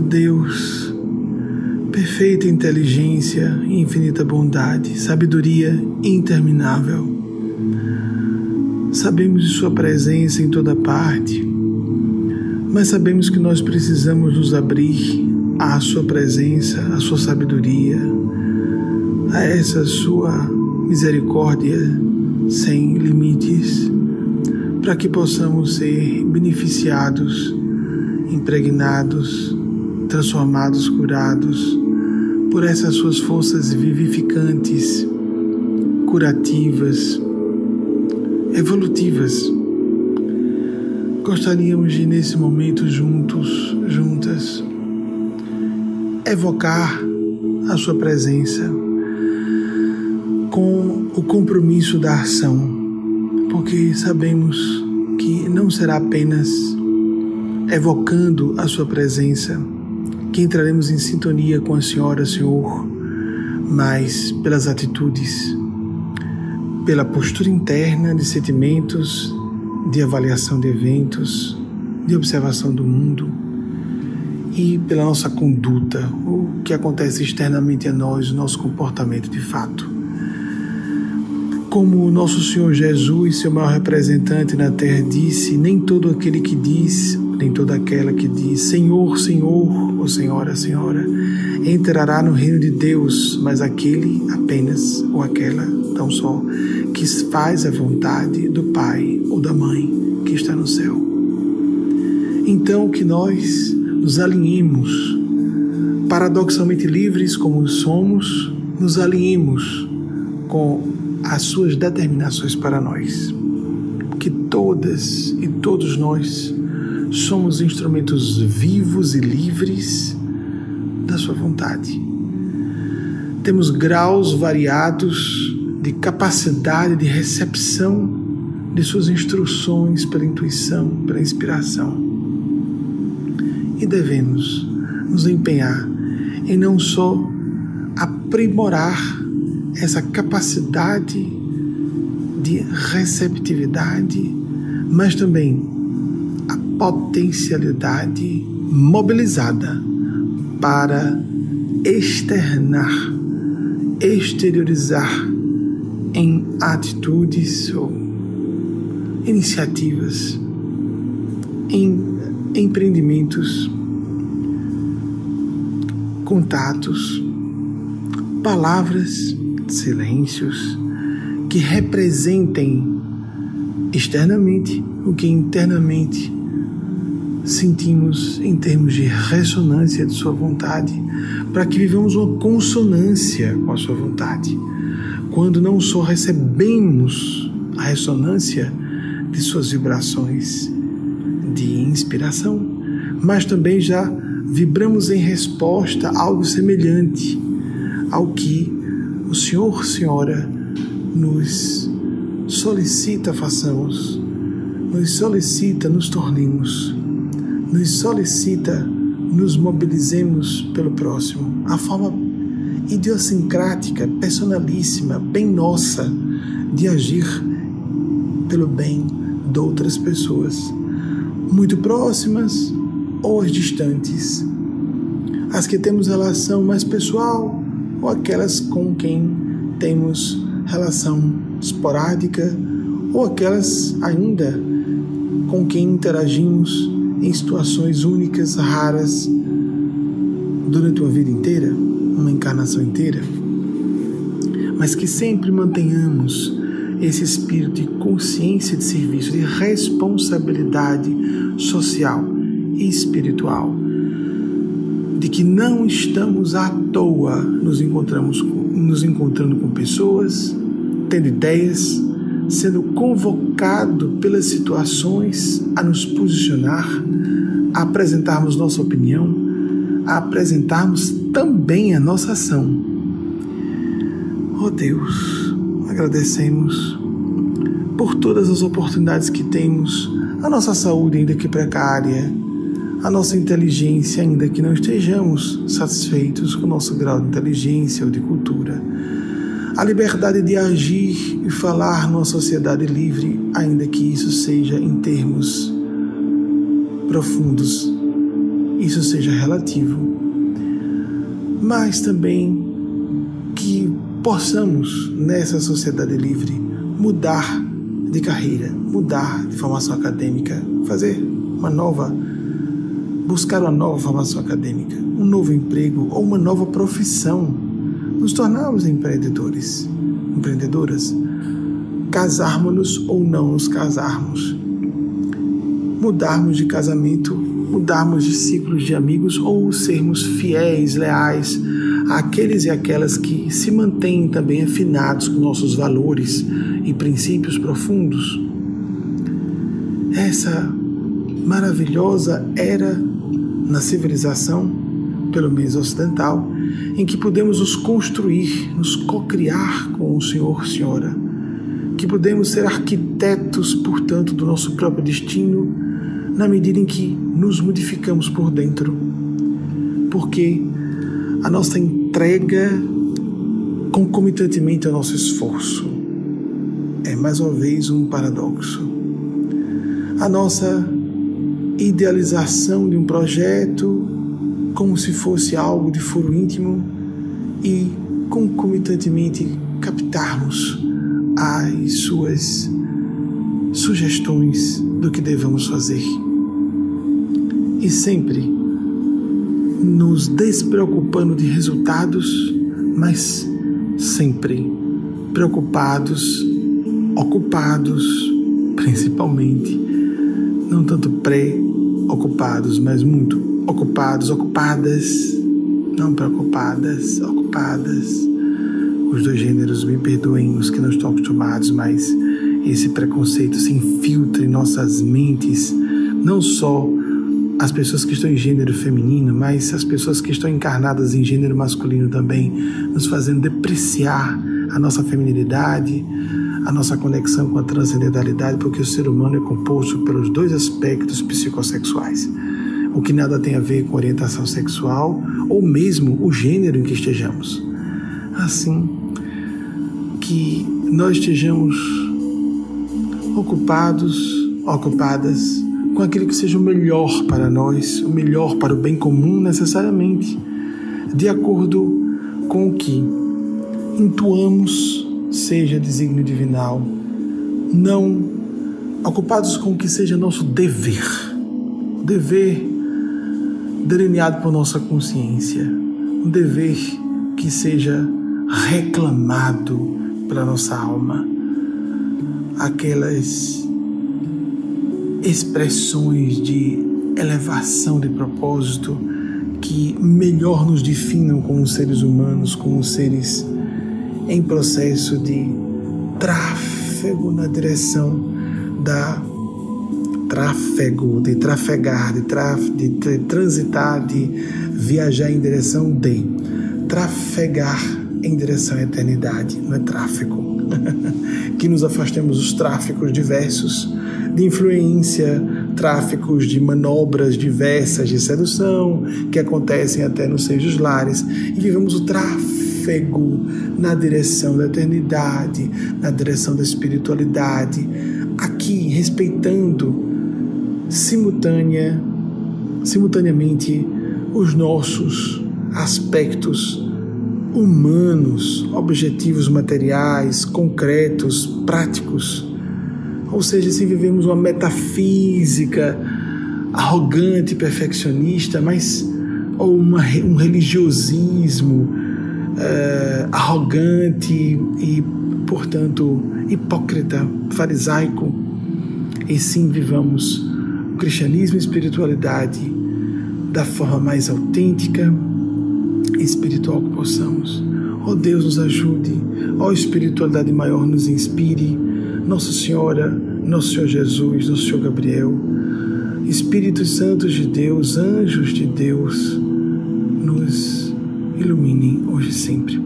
Deus, perfeita inteligência e infinita bondade, sabedoria interminável. Sabemos de Sua presença em toda parte, mas sabemos que nós precisamos nos abrir à Sua presença, à Sua sabedoria, a essa Sua misericórdia sem limites, para que possamos ser beneficiados, impregnados, transformados, curados por essas Suas forças vivificantes, curativas, evolutivas. Gostaríamos de, nesse momento, juntos, juntas, evocar a Sua presença com o compromisso da ação, porque sabemos que não será apenas evocando a Sua presença que entraremos em sintonia com a Senhora, Senhor, mas pelas atitudes, pela postura interna de sentimentos, de avaliação de eventos, de observação do mundo e pela nossa conduta, o que acontece externamente a nós, o nosso comportamento de fato. Como o nosso Senhor Jesus, seu maior representante na terra, disse: Nem todo aquele que diz, nem toda aquela que diz Senhor, Senhor, ou Senhora, Senhora, entrará no reino de Deus, mas aquele apenas, ou aquela tão só, que faz a vontade do Pai ou da Mãe que está no céu. Então, que nós nos alinhemos, paradoxalmente livres como somos, nos alinhemos com as suas determinações para nós. Que todas e todos nós somos instrumentos vivos e livres da Sua vontade. Temos graus variados de capacidade de recepção de Suas instruções pela intuição, pela inspiração. E devemos nos empenhar em não só aprimorar essa capacidade de receptividade, mas também potencialidade mobilizada para externar, exteriorizar em atitudes ou iniciativas, em empreendimentos, contatos, palavras silêncios que representem externamente o que internamente sentimos em termos de ressonância de Sua vontade, para que vivamos uma consonância com a Sua vontade. Quando não só recebemos a ressonância de Suas vibrações de inspiração, mas também já vibramos em resposta a algo semelhante ao que o Senhor, Senhora, nos solicita façamos, nos solicita nos tornemos, nos solicita nos mobilizemos pelo próximo. A forma idiosincrática, personalíssima, bem nossa de agir pelo bem de outras pessoas, muito próximas ou as distantes, as que temos relação mais pessoal ou aquelas com quem temos relação esporádica ou aquelas ainda com quem interagimos em situações únicas, raras, durante uma vida inteira, uma encarnação inteira, mas que sempre mantenhamos esse espírito de consciência de serviço, de responsabilidade social e espiritual de que não estamos à toa nos encontramos nos encontrando com pessoas, tendo ideias, sendo convocado pelas situações a nos posicionar, a apresentarmos nossa opinião, a apresentarmos também a nossa ação. Oh Deus, agradecemos por todas as oportunidades que temos, a nossa saúde ainda que precária, a nossa inteligência, ainda que não estejamos satisfeitos com o nosso grau de inteligência ou de cultura, a liberdade de agir e falar numa sociedade livre, ainda que isso seja em termos profundos. Isso seja relativo, mas também que possamos, nessa sociedade livre, mudar de carreira, mudar de formação acadêmica, fazer uma nova, buscar uma nova formação acadêmica, um novo emprego ou uma nova profissão, nos tornarmos empreendedores, empreendedoras, casarmos-nos ou não nos casarmos, mudarmos de casamento, mudarmos de ciclos de amigos ou sermos fiéis, leais àqueles e aquelas que se mantêm também afinados com nossos valores e princípios profundos. Essa maravilhosa era na civilização, pelo menos ocidental, em que podemos nos construir, nos cocriar com o Senhor, Senhora, que podemos ser arquitetos, portanto, do nosso próprio destino, na medida em que nos modificamos por dentro, porque a nossa entrega concomitantemente ao nosso esforço é mais uma vez um paradoxo. A nossa idealização de um projeto como se fosse algo de foro íntimo e concomitantemente captarmos as suas sugestões do que devemos fazer. E sempre nos despreocupando de resultados, mas sempre preocupados ocupados, principalmente, não tanto pré-ocupados, mas muito ocupados, ocupadas, não preocupadas, ocupadas. Os dois gêneros, me perdoem os que não estão acostumados, mas esse preconceito se infiltra em nossas mentes, não só as pessoas que estão em gênero feminino, mas as pessoas que estão encarnadas em gênero masculino também, nos fazendo depreciar a nossa feminilidade, a nossa conexão com a transcendentalidade, porque o ser humano é composto pelos dois aspectos psicossexuais, o que nada tem a ver com orientação sexual ou mesmo o gênero em que estejamos. Assim, que nós estejamos ocupados, ocupadas com aquilo que seja o melhor para nós, o melhor para o bem comum necessariamente, de acordo com o que intuamos seja desígnio divinal, não ocupados com o que seja nosso dever, dever delineado por nossa consciência, um dever que seja reclamado pela nossa alma, aquelas expressões de elevação de propósito que melhor nos definam como seres humanos, como seres em processo de tráfego na direção da tráfego, de trafegar, de, traf, de, transitar, de viajar em direção de trafegar em direção à eternidade, não é tráfego. que nos afastemos dos tráficos diversos de influência, tráficos de manobras diversas de sedução que acontecem até nos seios lares e vivemos o tráfico trafego na direção da eternidade, na direção da espiritualidade, aqui respeitando simultânea, simultaneamente os nossos aspectos humanos, objetivos materiais, concretos, práticos. Ou seja, se vivemos uma metafísica arrogante, perfeccionista, mas ou uma, um religiosismo é, arrogante e, portanto, hipócrita, farisaico, e sim vivamos cristianismo e espiritualidade da forma mais autêntica e espiritual que possamos. Ó oh Deus, nos ajude, ó oh espiritualidade maior, nos inspire. Nossa Senhora, Nosso Senhor Jesus, Nosso Senhor Gabriel, Espíritos Santos de Deus, anjos de Deus, nos iluminem hoje e sempre.